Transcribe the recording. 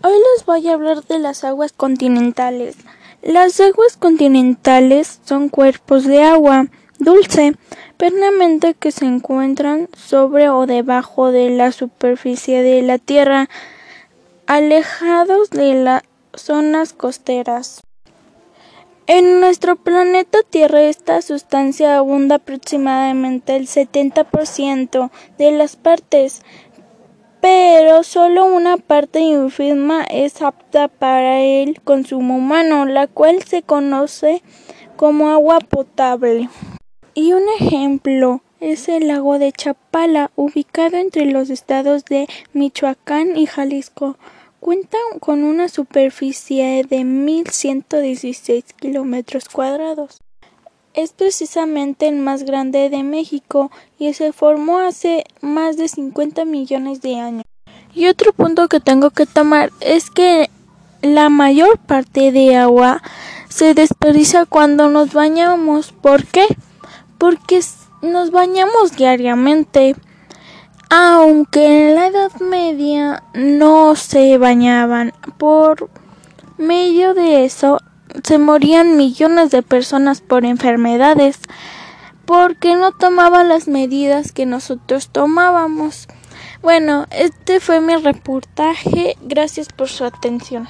Hoy les voy a hablar de las aguas continentales. Las aguas continentales son cuerpos de agua dulce permanente que se encuentran sobre o debajo de la superficie de la Tierra, alejados de las zonas costeras. En nuestro planeta Tierra esta sustancia abunda aproximadamente el 70% de las partes pero solo una parte ínfima es apta para el consumo humano, la cual se conoce como agua potable. Y un ejemplo es el lago de Chapala, ubicado entre los estados de Michoacán y Jalisco. Cuenta con una superficie de 1.116 kilómetros cuadrados es precisamente el más grande de México y se formó hace más de 50 millones de años. Y otro punto que tengo que tomar es que la mayor parte de agua se desperdicia cuando nos bañamos. ¿Por qué? Porque nos bañamos diariamente. Aunque en la Edad Media no se bañaban. Por medio de eso se morían millones de personas por enfermedades porque no tomaban las medidas que nosotros tomábamos. Bueno, este fue mi reportaje. Gracias por su atención.